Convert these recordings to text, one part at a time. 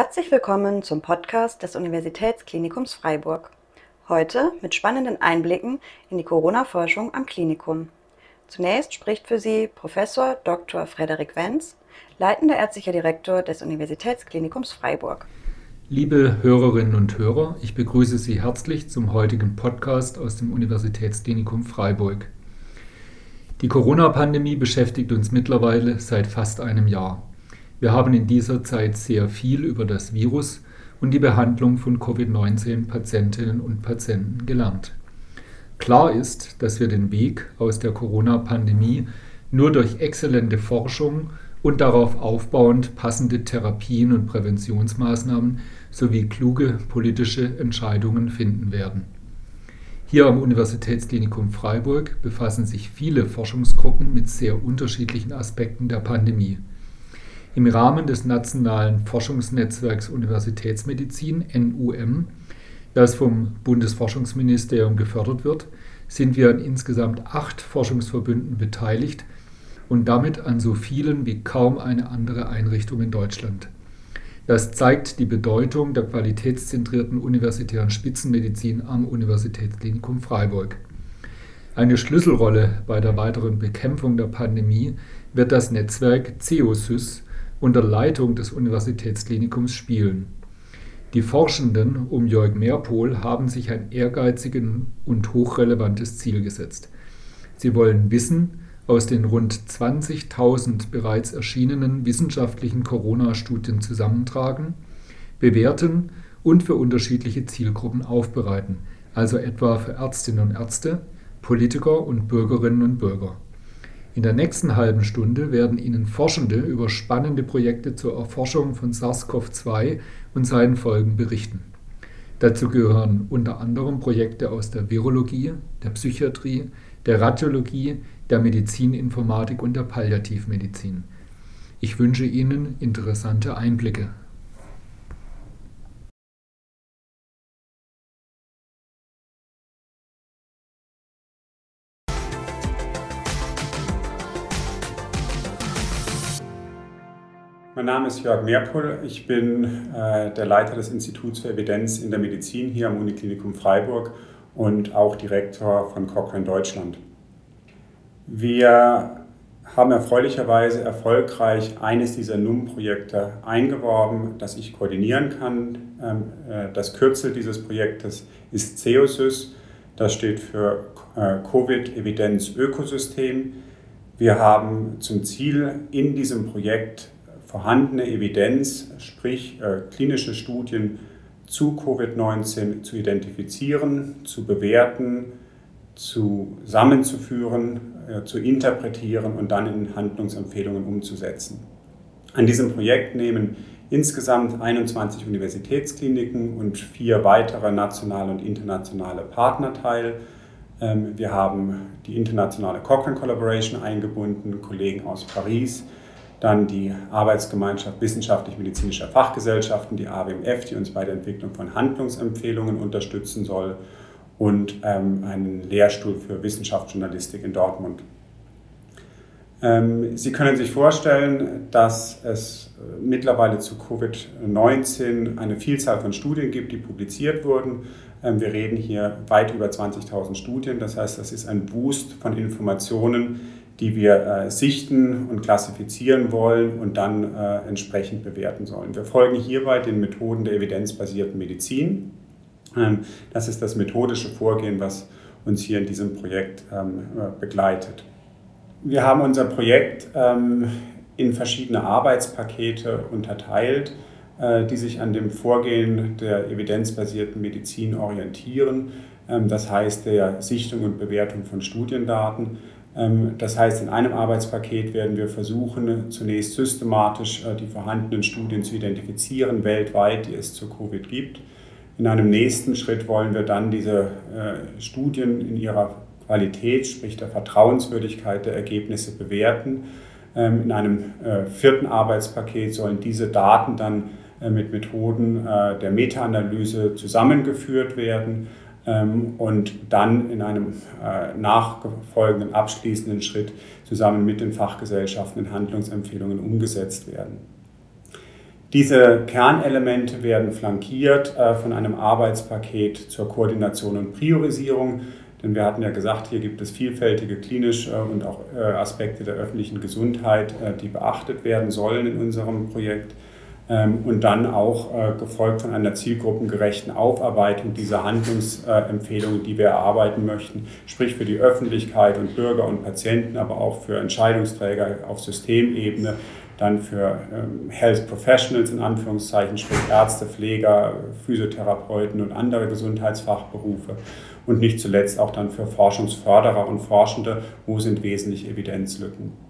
Herzlich willkommen zum Podcast des Universitätsklinikums Freiburg. Heute mit spannenden Einblicken in die Corona-Forschung am Klinikum. Zunächst spricht für Sie Professor Dr. Frederik Wenz, leitender ärztlicher Direktor des Universitätsklinikums Freiburg. Liebe Hörerinnen und Hörer, ich begrüße Sie herzlich zum heutigen Podcast aus dem Universitätsklinikum Freiburg. Die Corona-Pandemie beschäftigt uns mittlerweile seit fast einem Jahr. Wir haben in dieser Zeit sehr viel über das Virus und die Behandlung von Covid-19-Patientinnen und Patienten gelernt. Klar ist, dass wir den Weg aus der Corona-Pandemie nur durch exzellente Forschung und darauf aufbauend passende Therapien und Präventionsmaßnahmen sowie kluge politische Entscheidungen finden werden. Hier am Universitätsklinikum Freiburg befassen sich viele Forschungsgruppen mit sehr unterschiedlichen Aspekten der Pandemie. Im Rahmen des Nationalen Forschungsnetzwerks Universitätsmedizin NUM, das vom Bundesforschungsministerium gefördert wird, sind wir an insgesamt acht Forschungsverbünden beteiligt und damit an so vielen wie kaum eine andere Einrichtung in Deutschland. Das zeigt die Bedeutung der qualitätszentrierten universitären Spitzenmedizin am Universitätsklinikum Freiburg. Eine Schlüsselrolle bei der weiteren Bekämpfung der Pandemie wird das Netzwerk CEOSYS unter Leitung des Universitätsklinikums spielen. Die Forschenden um Jörg Meerpohl haben sich ein ehrgeiziges und hochrelevantes Ziel gesetzt. Sie wollen Wissen aus den rund 20.000 bereits erschienenen wissenschaftlichen Corona-Studien zusammentragen, bewerten und für unterschiedliche Zielgruppen aufbereiten, also etwa für Ärztinnen und Ärzte, Politiker und Bürgerinnen und Bürger. In der nächsten halben Stunde werden Ihnen Forschende über spannende Projekte zur Erforschung von SARS-CoV-2 und seinen Folgen berichten. Dazu gehören unter anderem Projekte aus der Virologie, der Psychiatrie, der Radiologie, der Medizininformatik und der Palliativmedizin. Ich wünsche Ihnen interessante Einblicke. Mein Name ist Jörg Meerpohl. Ich bin äh, der Leiter des Instituts für Evidenz in der Medizin hier am Uniklinikum Freiburg und auch Direktor von Cochrane Deutschland. Wir haben erfreulicherweise erfolgreich eines dieser NUM-Projekte eingeworben, das ich koordinieren kann. Ähm, äh, das Kürzel dieses Projektes ist CEOSYS. Das steht für äh, Covid-Evidenz-Ökosystem. Wir haben zum Ziel, in diesem Projekt vorhandene Evidenz, sprich äh, klinische Studien zu Covid-19 zu identifizieren, zu bewerten, zusammenzuführen, äh, zu interpretieren und dann in Handlungsempfehlungen umzusetzen. An diesem Projekt nehmen insgesamt 21 Universitätskliniken und vier weitere nationale und internationale Partner teil. Ähm, wir haben die internationale Cochrane Collaboration eingebunden, Kollegen aus Paris, dann die Arbeitsgemeinschaft wissenschaftlich-medizinischer Fachgesellschaften, die AWMF, die uns bei der Entwicklung von Handlungsempfehlungen unterstützen soll und ähm, einen Lehrstuhl für Wissenschaftsjournalistik in Dortmund. Ähm, Sie können sich vorstellen, dass es äh, mittlerweile zu Covid-19 eine Vielzahl von Studien gibt, die publiziert wurden. Ähm, wir reden hier weit über 20.000 Studien, das heißt, das ist ein Boost von Informationen, die wir äh, sichten und klassifizieren wollen und dann äh, entsprechend bewerten sollen. Wir folgen hierbei den Methoden der evidenzbasierten Medizin. Ähm, das ist das methodische Vorgehen, was uns hier in diesem Projekt ähm, äh, begleitet. Wir haben unser Projekt ähm, in verschiedene Arbeitspakete unterteilt, äh, die sich an dem Vorgehen der evidenzbasierten Medizin orientieren. Ähm, das heißt der Sichtung und Bewertung von Studiendaten das heißt, in einem Arbeitspaket werden wir versuchen, zunächst systematisch äh, die vorhandenen Studien zu identifizieren, weltweit, die es zu Covid gibt. In einem nächsten Schritt wollen wir dann diese äh, Studien in ihrer Qualität, sprich der Vertrauenswürdigkeit der Ergebnisse bewerten. Ähm, in einem äh, vierten Arbeitspaket sollen diese Daten dann mit Methoden der Meta-Analyse zusammengeführt werden ähm, und dann in einem äh, nachfolgenden abschließenden Schritt zusammen mit den Fachgesellschaften in Handlungsempfehlungen umgesetzt werden. Diese Kernelemente werden flankiert äh, von einem Arbeitspaket zur Koordination und Priorisierung. Denn wir hatten ja gesagt, hier gibt es vielfältige klinische und auch äh, Aspekte der öffentlichen Gesundheit, die beachtet werden sollen in unserem Projekt. Ähm, und dann auch gefolgt von einer zielgruppengerechten Aufarbeitung dieser Handlungsempfehlungen, die wir erarbeiten möchten, sprich für die Öffentlichkeit und Bürger und Patienten, aber auch für Entscheidungsträger auf Systemebene, dann für ähm, Health Professionals in Anführungszeichen, sprich Ärzte, Pfleger, Physiotherapeuten und andere Gesundheitsfachberufe. Und nicht zuletzt auch dann für Forschungsförderer und Forschende, wo sind wesentliche Evidenzlücken.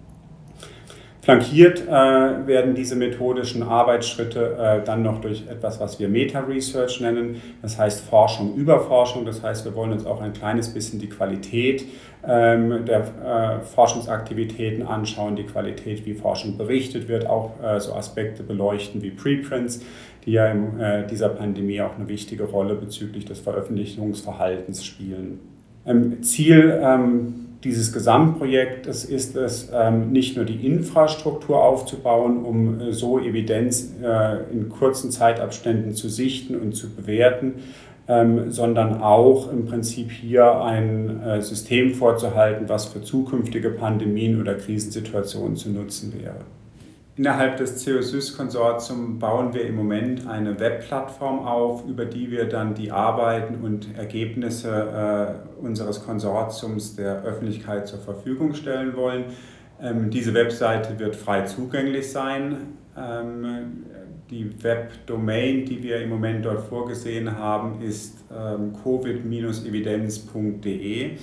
Flankiert äh, werden diese methodischen Arbeitsschritte äh, dann noch durch etwas, was wir Meta-Research nennen, das heißt Forschung über Forschung. Das heißt, wir wollen uns auch ein kleines bisschen die Qualität ähm, der äh, Forschungsaktivitäten anschauen, die Qualität, wie Forschung berichtet wird, auch äh, so Aspekte beleuchten wie Preprints, die ja in äh, dieser Pandemie auch eine wichtige Rolle bezüglich des Veröffentlichungsverhaltens spielen. Ähm, Ziel ähm, dieses Gesamtprojektes ist es, ähm, nicht nur die Infrastruktur aufzubauen, um äh, so Evidenz äh, in kurzen Zeitabständen zu sichten und zu bewerten, ähm, sondern auch im Prinzip hier ein äh, System vorzuhalten, was für zukünftige Pandemien oder Krisensituationen zu nutzen wäre. Innerhalb des COSYS-Konsortiums bauen wir im Moment eine Webplattform auf, über die wir dann die Arbeiten und Ergebnisse äh, unseres Konsortiums der Öffentlichkeit zur Verfügung stellen wollen. Ähm, diese Webseite wird frei zugänglich sein. Ähm, die Webdomain, die wir im Moment dort vorgesehen haben, ist ähm, covid-evidenz.de.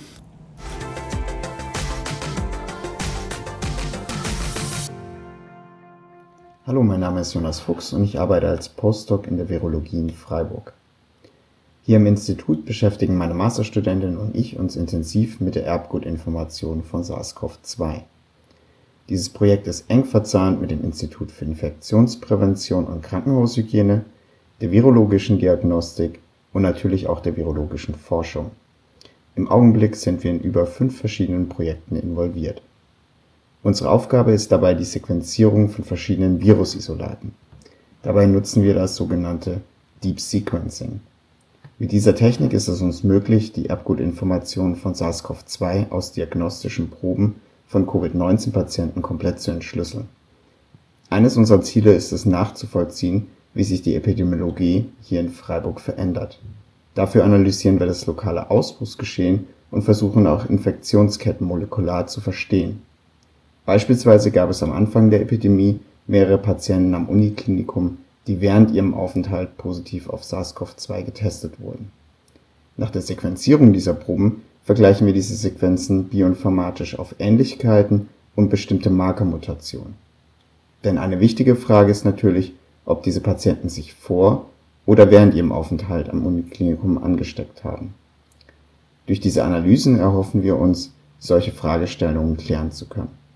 Hallo, mein Name ist Jonas Fuchs und ich arbeite als Postdoc in der Virologie in Freiburg. Hier im Institut beschäftigen meine Masterstudentin und ich uns intensiv mit der Erbgutinformation von SARS-CoV-2. Dieses Projekt ist eng verzahnt mit dem Institut für Infektionsprävention und Krankenhaushygiene, der virologischen Diagnostik und natürlich auch der virologischen Forschung. Im Augenblick sind wir in über fünf verschiedenen Projekten involviert Unsere Aufgabe ist dabei die Sequenzierung von verschiedenen Virusisolaten. Dabei nutzen wir das sogenannte Deep Sequencing. Mit dieser Technik ist es uns möglich, die Erbgutinformationen von SARS-CoV-2 aus diagnostischen Proben von Covid-19-Patienten komplett zu entschlüsseln. Eines unserer Ziele ist es nachzuvollziehen, wie sich die Epidemiologie hier in Freiburg verändert. Dafür analysieren wir das lokale Ausbruchsgeschehen und versuchen auch Infektionsketten molekular zu verstehen Beispielsweise gab es am Anfang der Epidemie mehrere Patienten am Uniklinikum, die während ihrem Aufenthalt positiv auf SARS-CoV-2 getestet wurden. Nach der Sequenzierung dieser Proben vergleichen wir diese Sequenzen bioinformatisch auf Ähnlichkeiten und bestimmte Markermutationen. Denn eine wichtige Frage ist natürlich, ob diese Patienten sich vor oder während ihrem Aufenthalt am Uniklinikum angesteckt haben. Durch diese Analysen erhoffen wir uns, solche Fragestellungen klären zu können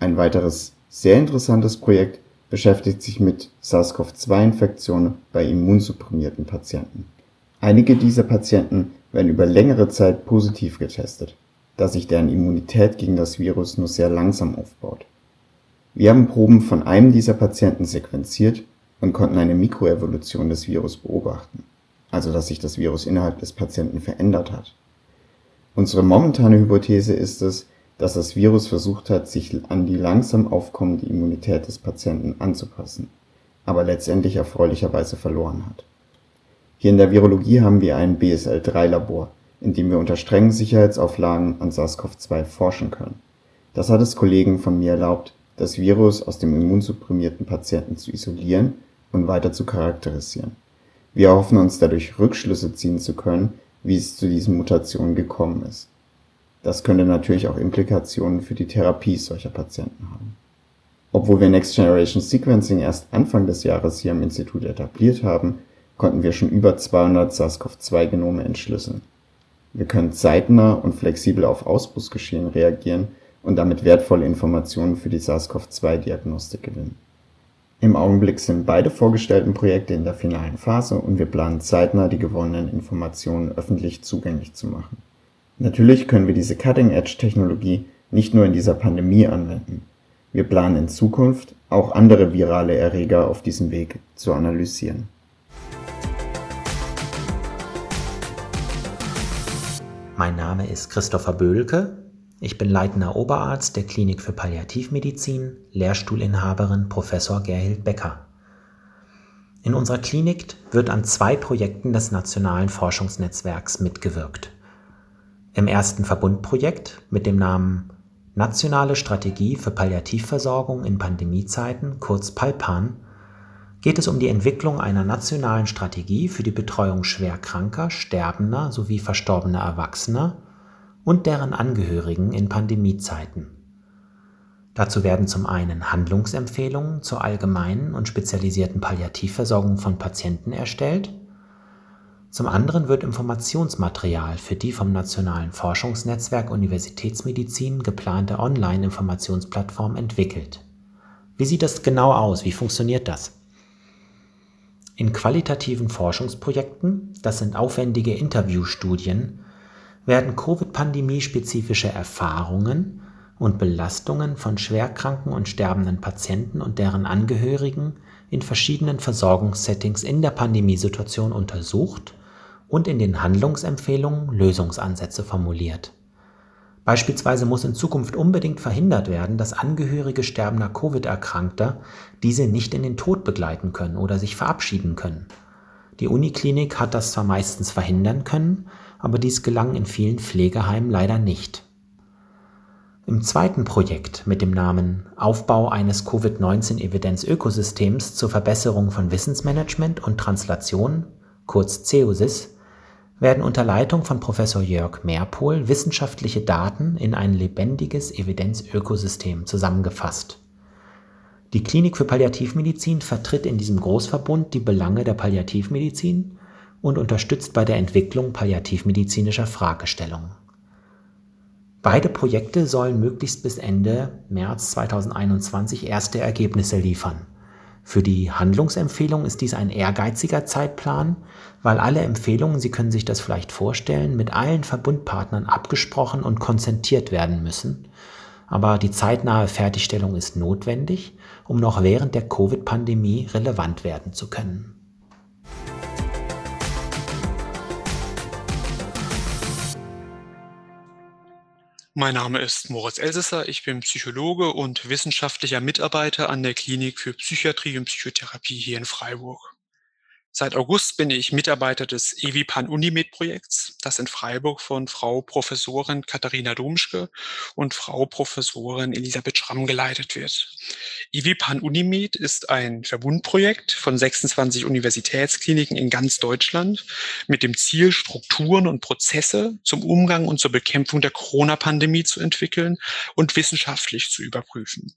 ein weiteres sehr interessantes Projekt beschäftigt sich mit SARS-CoV-2-Infektionen bei immunsupprimierten Patienten. Einige dieser Patienten werden über längere Zeit positiv getestet, da sich deren Immunität gegen das Virus nur sehr langsam aufbaut. Wir haben Proben von einem dieser Patienten sequenziert und konnten eine Mikroevolution des Virus beobachten, also dass sich das Virus innerhalb des Patienten verändert hat. Unsere momentane Hypothese ist es dass das Virus versucht hat, sich an die langsam aufkommende Immunität des Patienten anzupassen, aber letztendlich erfreulicherweise verloren hat. Hier in der Virologie haben wir ein BSL-3-Labor, in dem wir unter strengen Sicherheitsauflagen an SARS-CoV-2 forschen können. Das hat es Kollegen von mir erlaubt, das Virus aus dem immunsupprimierten Patienten zu isolieren und weiter zu charakterisieren. Wir erhoffen uns dadurch Rückschlüsse ziehen zu können, wie es zu diesen Mutationen gekommen ist das könnte natürlich auch Implikationen für die Therapie solcher Patienten haben. Obwohl wir Next Generation Sequencing erst Anfang des Jahres hier am Institut etabliert haben, konnten wir schon über 200 SARS-CoV-2-Genome entschlüsseln. Wir können zeitnah und flexibel auf Ausbruchsgeschehen reagieren und damit wertvolle Informationen für die SARS-CoV-2-Diagnostik gewinnen. Im Augenblick sind beide vorgestellten Projekte in der finalen Phase und wir planen zeitnah die gewonnenen Informationen öffentlich zugänglich zu machen Natürlich können wir diese Cutting-Edge-Technologie nicht nur in dieser Pandemie anwenden. Wir planen in Zukunft auch andere virale Erreger auf diesem Weg zu analysieren. Mein Name ist Christopher Böhlke. Ich bin leitender Oberarzt der Klinik für Palliativmedizin, Lehrstuhlinhaberin Professor Gerhild Becker. In unserer Klinik wird an zwei Projekten des Nationalen Forschungsnetzwerks mitgewirkt. Im ersten Verbundprojekt mit dem Namen Nationale Strategie für Palliativversorgung in Pandemiezeiten, kurz PALPAN, geht es um die Entwicklung einer nationalen Strategie für die Betreuung schwerkranker, sterbender sowie verstorbener Erwachsener und deren Angehörigen in Pandemiezeiten. Dazu werden zum einen Handlungsempfehlungen zur allgemeinen und spezialisierten Palliativversorgung von Patienten erstellt, zum anderen wird Informationsmaterial für die vom Nationalen Forschungsnetzwerk Universitätsmedizin geplante Online-Informationsplattform entwickelt. Wie sieht das genau aus? Wie funktioniert das? In qualitativen Forschungsprojekten, das sind aufwendige Interviewstudien, werden Covid-Pandemie-spezifische Erfahrungen und Belastungen von schwerkranken und sterbenden Patienten und deren Angehörigen in verschiedenen Versorgungssettings in der Pandemiesituation untersucht und in den Handlungsempfehlungen Lösungsansätze formuliert. Beispielsweise muss in Zukunft unbedingt verhindert werden, dass Angehörige sterbender Covid-Erkrankter diese nicht in den Tod begleiten können oder sich verabschieden können. Die Uniklinik hat das zwar meistens verhindern können, aber dies gelang in vielen Pflegeheimen leider nicht. Im zweiten Projekt mit dem Namen Aufbau eines Covid-19-Evidenzökosystems zur Verbesserung von Wissensmanagement und Translation, kurz CEUSIS, werden unter Leitung von Professor Jörg Meerpohl wissenschaftliche Daten in ein lebendiges Evidenzökosystem zusammengefasst. Die Klinik für Palliativmedizin vertritt in diesem Großverbund die Belange der Palliativmedizin und unterstützt bei der Entwicklung palliativmedizinischer Fragestellungen. Beide Projekte sollen möglichst bis Ende März 2021 erste Ergebnisse liefern. Für die Handlungsempfehlung ist dies ein ehrgeiziger Zeitplan, weil alle Empfehlungen, Sie können sich das vielleicht vorstellen, mit allen Verbundpartnern abgesprochen und konzentiert werden müssen. Aber die zeitnahe Fertigstellung ist notwendig, um noch während der Covid-Pandemie relevant werden zu können. Mein Name ist Moritz Elsesser. Ich bin Psychologe und wissenschaftlicher Mitarbeiter an der Klinik für Psychiatrie und Psychotherapie hier in Freiburg. Seit August bin ich Mitarbeiter des EWIPAN Unimed Projekts, das in Freiburg von Frau Professorin Katharina Domschke und Frau Professorin Elisabeth Schramm geleitet wird. EWIPAN Unimed ist ein Verbundprojekt von 26 Universitätskliniken in ganz Deutschland mit dem Ziel, Strukturen und Prozesse zum Umgang und zur Bekämpfung der Corona-Pandemie zu entwickeln und wissenschaftlich zu überprüfen.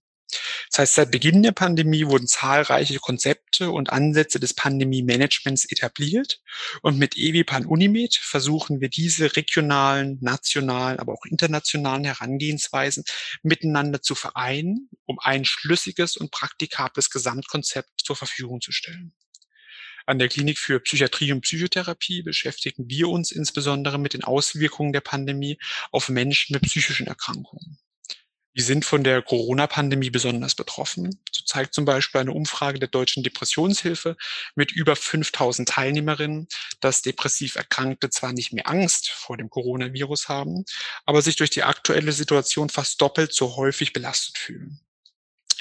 Das heißt, seit Beginn der Pandemie wurden zahlreiche Konzepte und Ansätze des Pandemie-Managements etabliert. Und mit EWPAN Unimed versuchen wir diese regionalen, nationalen, aber auch internationalen Herangehensweisen miteinander zu vereinen, um ein schlüssiges und praktikables Gesamtkonzept zur Verfügung zu stellen. An der Klinik für Psychiatrie und Psychotherapie beschäftigen wir uns insbesondere mit den Auswirkungen der Pandemie auf Menschen mit psychischen Erkrankungen. Die sind von der Corona-Pandemie besonders betroffen. So zeigt zum Beispiel eine Umfrage der Deutschen Depressionshilfe mit über 5000 Teilnehmerinnen, dass depressiv Erkrankte zwar nicht mehr Angst vor dem Coronavirus haben, aber sich durch die aktuelle Situation fast doppelt so häufig belastet fühlen.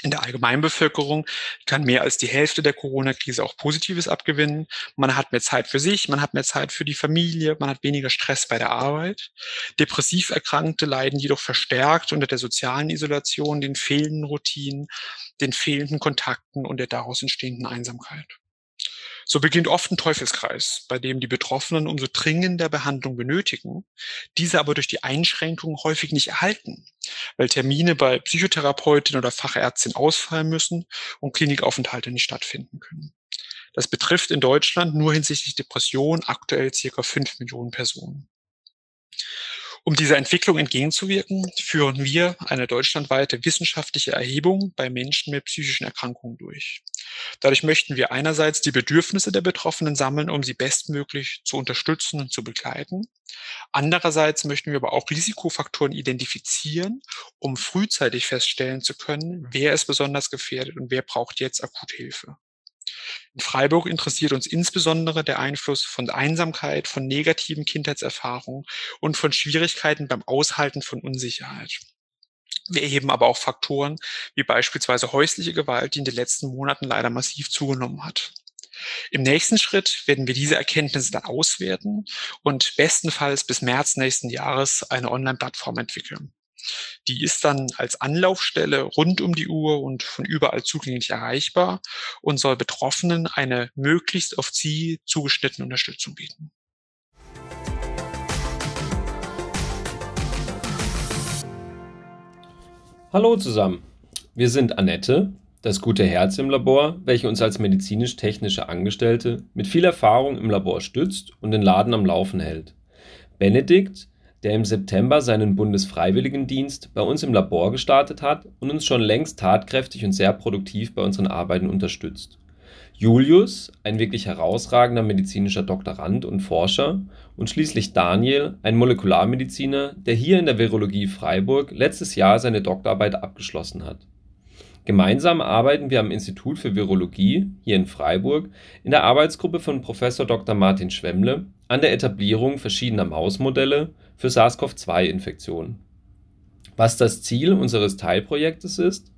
In der Allgemeinbevölkerung kann mehr als die Hälfte der Corona-Krise auch Positives abgewinnen. Man hat mehr Zeit für sich, man hat mehr Zeit für die Familie, man hat weniger Stress bei der Arbeit. Depressiv Erkrankte leiden jedoch verstärkt unter der sozialen Isolation, den fehlenden Routinen, den fehlenden Kontakten und der daraus entstehenden Einsamkeit. So beginnt oft ein Teufelskreis, bei dem die Betroffenen umso dringender Behandlung benötigen, diese aber durch die Einschränkungen häufig nicht erhalten, weil Termine bei Psychotherapeutin oder Fachärztin ausfallen müssen und Klinikaufenthalte nicht stattfinden können. Das betrifft in Deutschland nur hinsichtlich Depression aktuell circa fünf Millionen Personen. Um dieser Entwicklung entgegenzuwirken, führen wir eine deutschlandweite wissenschaftliche Erhebung bei Menschen mit psychischen Erkrankungen durch. Dadurch möchten wir einerseits die Bedürfnisse der Betroffenen sammeln, um sie bestmöglich zu unterstützen und zu begleiten. Andererseits möchten wir aber auch Risikofaktoren identifizieren, um frühzeitig feststellen zu können, wer ist besonders gefährdet und wer braucht jetzt akut Hilfe. In Freiburg interessiert uns insbesondere der Einfluss von Einsamkeit, von negativen Kindheitserfahrungen und von Schwierigkeiten beim Aushalten von Unsicherheit. Wir erheben aber auch Faktoren wie beispielsweise häusliche Gewalt, die in den letzten Monaten leider massiv zugenommen hat. Im nächsten Schritt werden wir diese Erkenntnisse dann auswerten und bestenfalls bis März nächsten Jahres eine Online-Plattform entwickeln. Die ist dann als Anlaufstelle rund um die Uhr und von überall zugänglich erreichbar und soll Betroffenen eine möglichst auf sie zugeschnittene Unterstützung bieten. Hallo zusammen. Wir sind Annette, das gute Herz im Labor, welche uns als medizinisch-technische Angestellte mit viel Erfahrung im Labor stützt und den Laden am Laufen hält. Benedikt, der im September seinen Bundesfreiwilligendienst bei uns im Labor gestartet hat und uns schon längst tatkräftig und sehr produktiv bei unseren Arbeiten unterstützt. Julius, ein wirklich herausragender medizinischer Doktorand und Forscher, und schließlich Daniel, ein Molekularmediziner, der hier in der Virologie Freiburg letztes Jahr seine Doktorarbeit abgeschlossen hat. Gemeinsam arbeiten wir am Institut für Virologie hier in Freiburg in der Arbeitsgruppe von Prof. Dr. Martin Schwemmle an der Etablierung verschiedener Mausmodelle für SARS-CoV-2-Infektionen. Was das Ziel unseres Teilprojektes ist?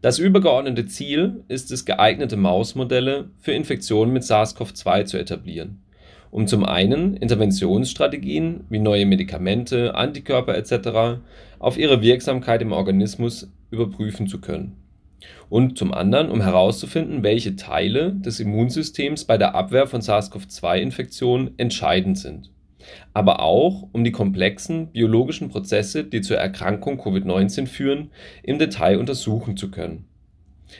Das übergeordnete Ziel ist es, geeignete Mausmodelle für Infektionen mit SARS-CoV-2 zu etablieren, um zum einen Interventionsstrategien wie neue Medikamente, Antikörper etc. auf ihre Wirksamkeit im Organismus überprüfen zu können und zum anderen, um herauszufinden, welche Teile des Immunsystems bei der Abwehr von SARS-CoV-2-Infektionen entscheidend sind aber auch um die komplexen biologischen Prozesse, die zur Erkrankung Covid-19 führen, im Detail untersuchen zu können.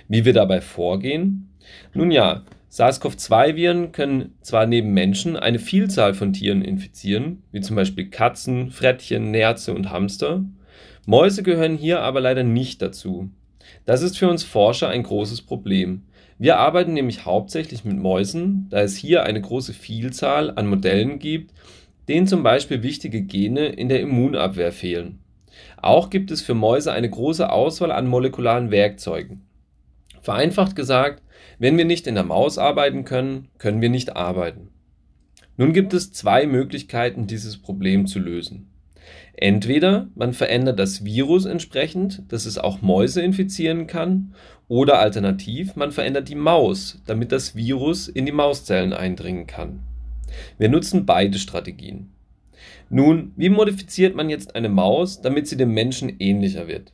Wie wir dabei vorgehen? Nun ja, SARS-CoV-2-Viren können zwar neben Menschen eine Vielzahl von Tieren infizieren, wie zum Beispiel Katzen, Frettchen, Nerze und Hamster. Mäuse gehören hier aber leider nicht dazu. Das ist für uns Forscher ein großes Problem. Wir arbeiten nämlich hauptsächlich mit Mäusen, da es hier eine große Vielzahl an Modellen gibt, denen zum Beispiel wichtige Gene in der Immunabwehr fehlen. Auch gibt es für Mäuse eine große Auswahl an molekularen Werkzeugen. Vereinfacht gesagt, wenn wir nicht in der Maus arbeiten können, können wir nicht arbeiten. Nun gibt es zwei Möglichkeiten, dieses Problem zu lösen. Entweder man verändert das Virus entsprechend, dass es auch Mäuse infizieren kann, oder alternativ man verändert die Maus, damit das Virus in die Mauszellen eindringen kann. Wir nutzen beide Strategien. Nun, wie modifiziert man jetzt eine Maus, damit sie dem Menschen ähnlicher wird?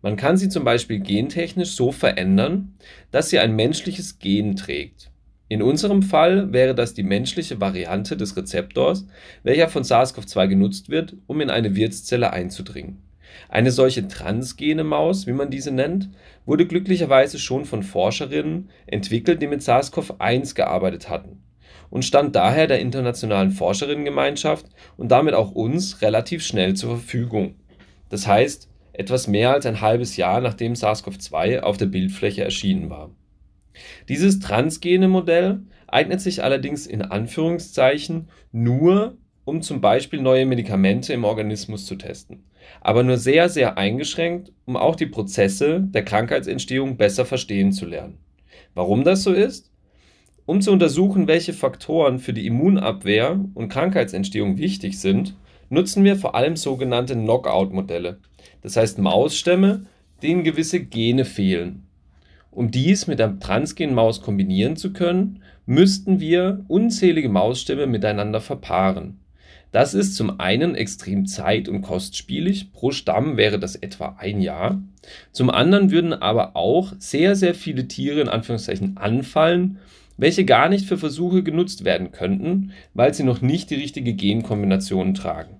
Man kann sie zum Beispiel gentechnisch so verändern, dass sie ein menschliches Gen trägt. In unserem Fall wäre das die menschliche Variante des Rezeptors, welcher von SARS-CoV-2 genutzt wird, um in eine Wirtszelle einzudringen. Eine solche transgene Maus, wie man diese nennt, wurde glücklicherweise schon von Forscherinnen entwickelt, die mit SARS-CoV-1 gearbeitet hatten und stand daher der internationalen Forscherinnengemeinschaft und damit auch uns relativ schnell zur Verfügung. Das heißt, etwas mehr als ein halbes Jahr nachdem SARS-CoV-2 auf der Bildfläche erschienen war. Dieses transgene Modell eignet sich allerdings in Anführungszeichen nur, um zum Beispiel neue Medikamente im Organismus zu testen, aber nur sehr, sehr eingeschränkt, um auch die Prozesse der Krankheitsentstehung besser verstehen zu lernen. Warum das so ist? Um zu untersuchen, welche Faktoren für die Immunabwehr und Krankheitsentstehung wichtig sind, nutzen wir vor allem sogenannte Knockout-Modelle, das heißt Mausstämme, denen gewisse Gene fehlen. Um dies mit der transgenen Maus kombinieren zu können, müssten wir unzählige Mausstämme miteinander verpaaren. Das ist zum einen extrem zeit- und kostspielig, pro Stamm wäre das etwa ein Jahr. Zum anderen würden aber auch sehr, sehr viele Tiere in Anführungszeichen anfallen welche gar nicht für Versuche genutzt werden könnten, weil sie noch nicht die richtige Genkombination tragen.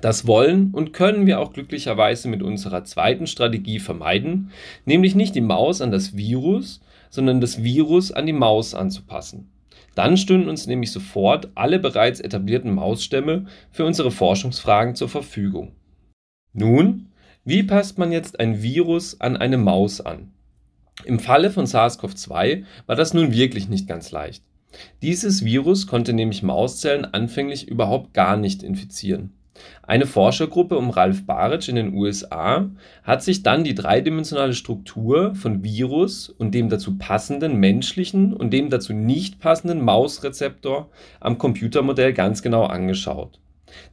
Das wollen und können wir auch glücklicherweise mit unserer zweiten Strategie vermeiden, nämlich nicht die Maus an das Virus, sondern das Virus an die Maus anzupassen. Dann stünden uns nämlich sofort alle bereits etablierten Mausstämme für unsere Forschungsfragen zur Verfügung. Nun, wie passt man jetzt ein Virus an eine Maus an? Im Falle von SARS-CoV-2 war das nun wirklich nicht ganz leicht. Dieses Virus konnte nämlich Mauszellen anfänglich überhaupt gar nicht infizieren. Eine Forschergruppe um Ralph Baric in den USA hat sich dann die dreidimensionale Struktur von Virus und dem dazu passenden menschlichen und dem dazu nicht passenden Mausrezeptor am Computermodell ganz genau angeschaut.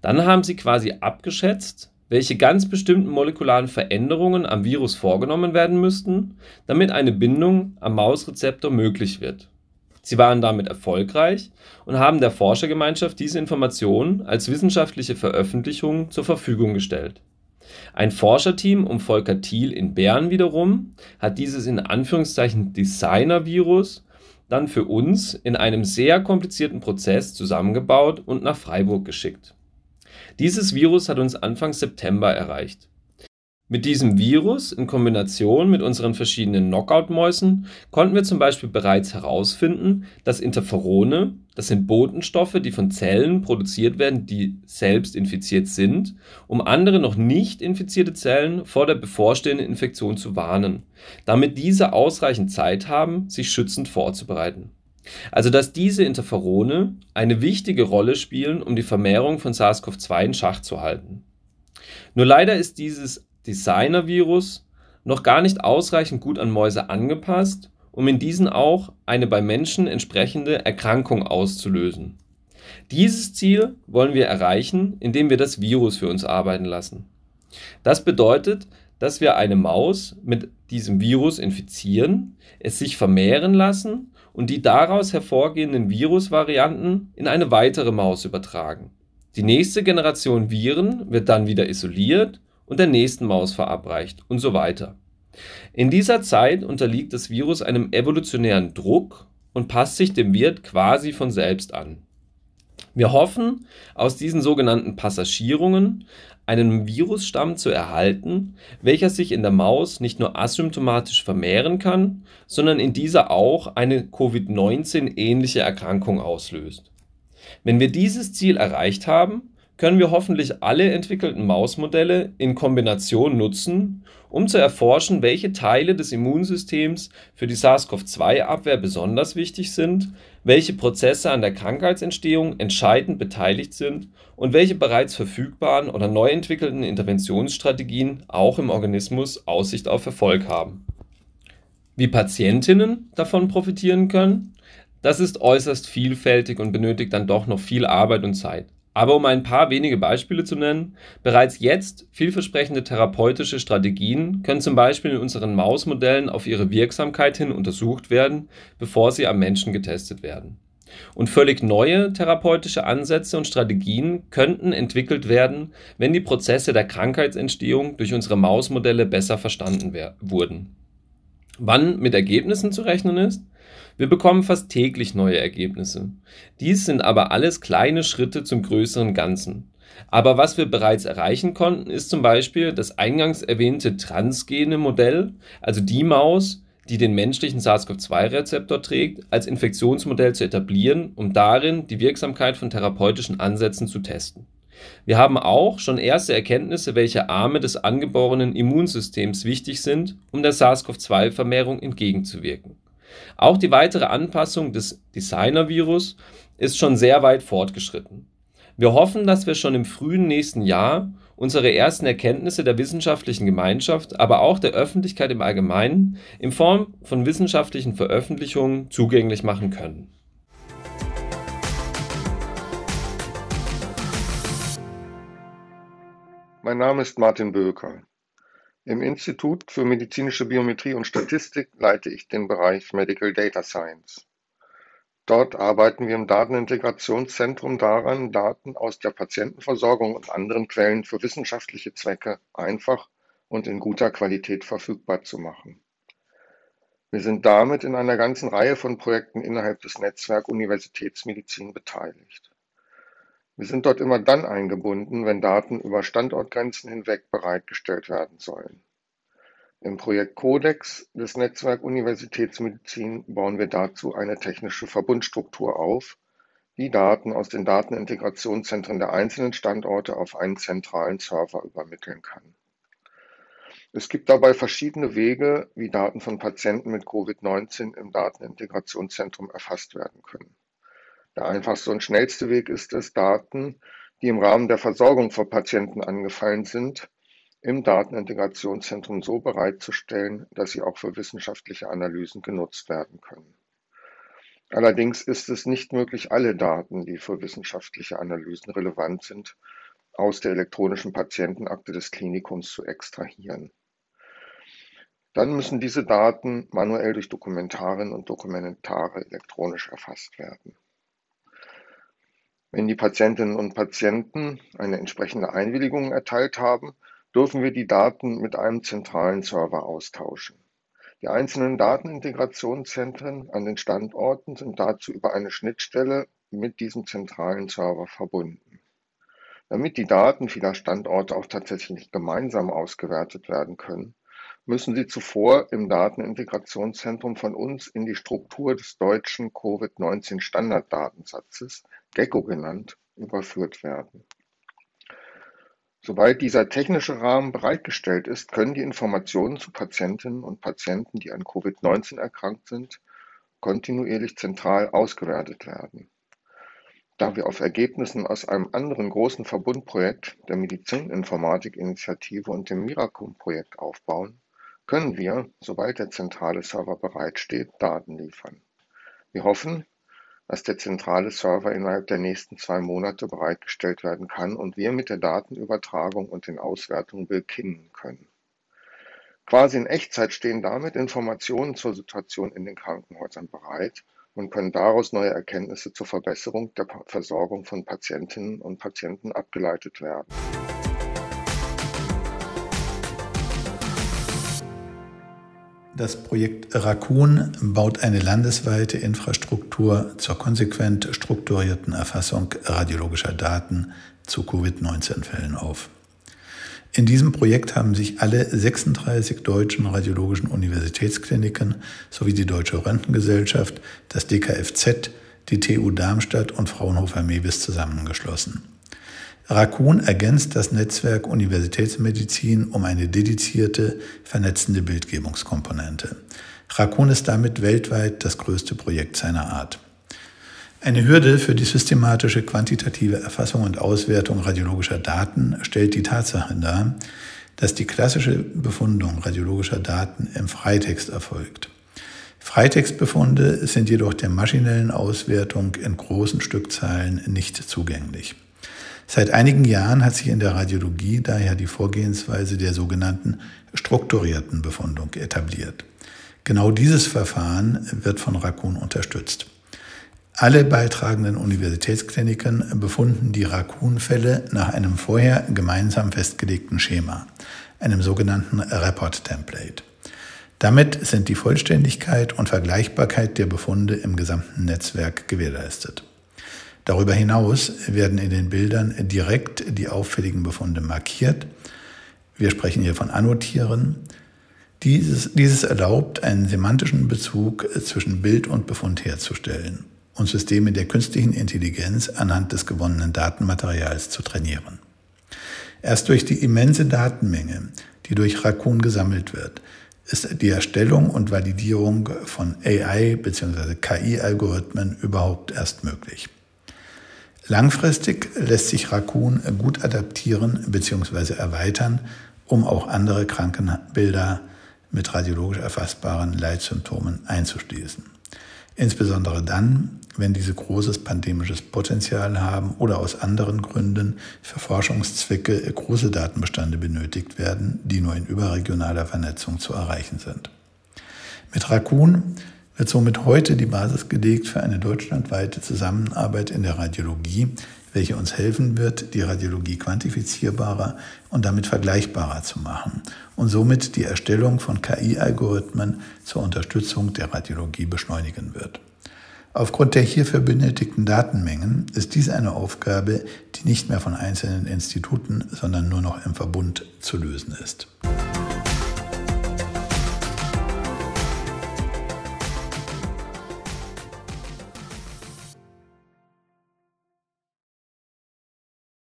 Dann haben sie quasi abgeschätzt, welche ganz bestimmten molekularen Veränderungen am Virus vorgenommen werden müssten, damit eine Bindung am Mausrezeptor möglich wird. Sie waren damit erfolgreich und haben der Forschergemeinschaft diese Informationen als wissenschaftliche Veröffentlichung zur Verfügung gestellt. Ein Forscherteam um Volker Thiel in Bern wiederum hat dieses in Anführungszeichen Designer-Virus dann für uns in einem sehr komplizierten Prozess zusammengebaut und nach Freiburg geschickt. Dieses Virus hat uns Anfang September erreicht. Mit diesem Virus in Kombination mit unseren verschiedenen Knockout-Mäusen konnten wir zum Beispiel bereits herausfinden, dass Interferone, das sind Botenstoffe, die von Zellen produziert werden, die selbst infiziert sind, um andere noch nicht infizierte Zellen vor der bevorstehenden Infektion zu warnen, damit diese ausreichend Zeit haben, sich schützend vorzubereiten. Also dass diese Interferone eine wichtige Rolle spielen, um die Vermehrung von SARS-CoV-2 in Schach zu halten. Nur leider ist dieses Designer-Virus noch gar nicht ausreichend gut an Mäuse angepasst, um in diesen auch eine bei Menschen entsprechende Erkrankung auszulösen. Dieses Ziel wollen wir erreichen, indem wir das Virus für uns arbeiten lassen. Das bedeutet, dass wir eine Maus mit diesem Virus infizieren, es sich vermehren lassen und die daraus hervorgehenden Virusvarianten in eine weitere Maus übertragen. Die nächste Generation Viren wird dann wieder isoliert und der nächsten Maus verabreicht und so weiter. In dieser Zeit unterliegt das Virus einem evolutionären Druck und passt sich dem Wirt quasi von selbst an. Wir hoffen, aus diesen sogenannten Passagierungen einen Virusstamm zu erhalten, welcher sich in der Maus nicht nur asymptomatisch vermehren kann, sondern in dieser auch eine Covid-19 ähnliche Erkrankung auslöst. Wenn wir dieses Ziel erreicht haben, können wir hoffentlich alle entwickelten Mausmodelle in Kombination nutzen, um zu erforschen, welche Teile des Immunsystems für die SARS-CoV-2-Abwehr besonders wichtig sind, welche Prozesse an der Krankheitsentstehung entscheidend beteiligt sind und welche bereits verfügbaren oder neu entwickelten Interventionsstrategien auch im Organismus Aussicht auf Erfolg haben. Wie Patientinnen davon profitieren können, das ist äußerst vielfältig und benötigt dann doch noch viel Arbeit und Zeit. Aber um ein paar wenige Beispiele zu nennen, bereits jetzt vielversprechende therapeutische Strategien können zum Beispiel in unseren Mausmodellen auf ihre Wirksamkeit hin untersucht werden, bevor sie am Menschen getestet werden. Und völlig neue therapeutische Ansätze und Strategien könnten entwickelt werden, wenn die Prozesse der Krankheitsentstehung durch unsere Mausmodelle besser verstanden wurden. Wann mit Ergebnissen zu rechnen ist? Wir bekommen fast täglich neue Ergebnisse. Dies sind aber alles kleine Schritte zum größeren Ganzen. Aber was wir bereits erreichen konnten, ist zum Beispiel das eingangs erwähnte transgene Modell, also die Maus, die den menschlichen SARS-CoV-2-Rezeptor trägt, als Infektionsmodell zu etablieren, um darin die Wirksamkeit von therapeutischen Ansätzen zu testen. Wir haben auch schon erste Erkenntnisse, welche Arme des angeborenen Immunsystems wichtig sind, um der SARS-CoV-2-Vermehrung entgegenzuwirken. Auch die weitere Anpassung des Designer-Virus ist schon sehr weit fortgeschritten. Wir hoffen, dass wir schon im frühen nächsten Jahr unsere ersten Erkenntnisse der wissenschaftlichen Gemeinschaft, aber auch der Öffentlichkeit im Allgemeinen in Form von wissenschaftlichen Veröffentlichungen zugänglich machen können. Mein Name ist Martin Böker. Im Institut für medizinische Biometrie und Statistik leite ich den Bereich Medical Data Science. Dort arbeiten wir im Datenintegrationszentrum daran, Daten aus der Patientenversorgung und anderen Quellen für wissenschaftliche Zwecke einfach und in guter Qualität verfügbar zu machen. Wir sind damit in einer ganzen Reihe von Projekten innerhalb des Netzwerk Universitätsmedizin beteiligt. Wir sind dort immer dann eingebunden, wenn Daten über Standortgrenzen hinweg bereitgestellt werden sollen. Im Projekt Codex des Netzwerk Universitätsmedizin bauen wir dazu eine technische Verbundstruktur auf, die Daten aus den Datenintegrationszentren der einzelnen Standorte auf einen zentralen Server übermitteln kann. Es gibt dabei verschiedene Wege, wie Daten von Patienten mit Covid-19 im Datenintegrationszentrum erfasst werden können. Der einfachste und schnellste Weg ist es, Daten, die im Rahmen der Versorgung von Patienten angefallen sind, im Datenintegrationszentrum so bereitzustellen, dass sie auch für wissenschaftliche Analysen genutzt werden können. Allerdings ist es nicht möglich, alle Daten, die für wissenschaftliche Analysen relevant sind, aus der elektronischen Patientenakte des Klinikums zu extrahieren. Dann müssen diese Daten manuell durch Dokumentarinnen und Dokumentare elektronisch erfasst werden. Wenn die Patientinnen und Patienten eine entsprechende Einwilligung erteilt haben, dürfen wir die Daten mit einem zentralen Server austauschen. Die einzelnen Datenintegrationszentren an den Standorten sind dazu über eine Schnittstelle mit diesem zentralen Server verbunden. Damit die Daten vieler Standorte auch tatsächlich gemeinsam ausgewertet werden können, müssen sie zuvor im Datenintegrationszentrum von uns in die Struktur des deutschen Covid-19-Standarddatensatzes, GECKO genannt, überführt werden. Sobald dieser technische Rahmen bereitgestellt ist, können die Informationen zu Patientinnen und Patienten, die an Covid-19 erkrankt sind, kontinuierlich zentral ausgewertet werden. Da wir auf Ergebnissen aus einem anderen großen Verbundprojekt, der Medizininformatik-Initiative und dem Miracum-Projekt aufbauen, können wir, sobald der zentrale Server bereitsteht, Daten liefern. Wir hoffen, dass der zentrale Server innerhalb der nächsten zwei Monate bereitgestellt werden kann und wir mit der Datenübertragung und den Auswertungen beginnen können. Quasi in Echtzeit stehen damit Informationen zur Situation in den Krankenhäusern bereit und können daraus neue Erkenntnisse zur Verbesserung der Versorgung von Patientinnen und Patienten abgeleitet werden. Das Projekt Raccoon baut eine landesweite Infrastruktur zur konsequent strukturierten Erfassung radiologischer Daten zu Covid-19-Fällen auf. In diesem Projekt haben sich alle 36 deutschen radiologischen Universitätskliniken sowie die Deutsche Röntgengesellschaft, das DKFZ, die TU Darmstadt und Fraunhofer Mewis zusammengeschlossen. Raccoon ergänzt das Netzwerk Universitätsmedizin um eine dedizierte, vernetzende Bildgebungskomponente. Raccoon ist damit weltweit das größte Projekt seiner Art. Eine Hürde für die systematische quantitative Erfassung und Auswertung radiologischer Daten stellt die Tatsache dar, dass die klassische Befundung radiologischer Daten im Freitext erfolgt. Freitextbefunde sind jedoch der maschinellen Auswertung in großen Stückzahlen nicht zugänglich. Seit einigen Jahren hat sich in der Radiologie daher die Vorgehensweise der sogenannten strukturierten Befundung etabliert. Genau dieses Verfahren wird von Raccoon unterstützt. Alle beitragenden Universitätskliniken befunden die Raccoon-Fälle nach einem vorher gemeinsam festgelegten Schema, einem sogenannten Report-Template. Damit sind die Vollständigkeit und Vergleichbarkeit der Befunde im gesamten Netzwerk gewährleistet. Darüber hinaus werden in den Bildern direkt die auffälligen Befunde markiert. Wir sprechen hier von Annotieren. Dieses, dieses erlaubt, einen semantischen Bezug zwischen Bild und Befund herzustellen und Systeme der künstlichen Intelligenz anhand des gewonnenen Datenmaterials zu trainieren. Erst durch die immense Datenmenge, die durch Raccoon gesammelt wird, ist die Erstellung und Validierung von AI bzw. KI-Algorithmen überhaupt erst möglich. Langfristig lässt sich Raccoon gut adaptieren bzw. erweitern, um auch andere Krankenbilder mit radiologisch erfassbaren Leitsymptomen einzuschließen. Insbesondere dann, wenn diese großes pandemisches Potenzial haben oder aus anderen Gründen für Forschungszwecke große Datenbestände benötigt werden, die nur in überregionaler Vernetzung zu erreichen sind. Mit Raccoon wird somit heute die Basis gelegt für eine deutschlandweite Zusammenarbeit in der Radiologie, welche uns helfen wird, die Radiologie quantifizierbarer und damit vergleichbarer zu machen und somit die Erstellung von KI-Algorithmen zur Unterstützung der Radiologie beschleunigen wird. Aufgrund der hierfür benötigten Datenmengen ist dies eine Aufgabe, die nicht mehr von einzelnen Instituten, sondern nur noch im Verbund zu lösen ist.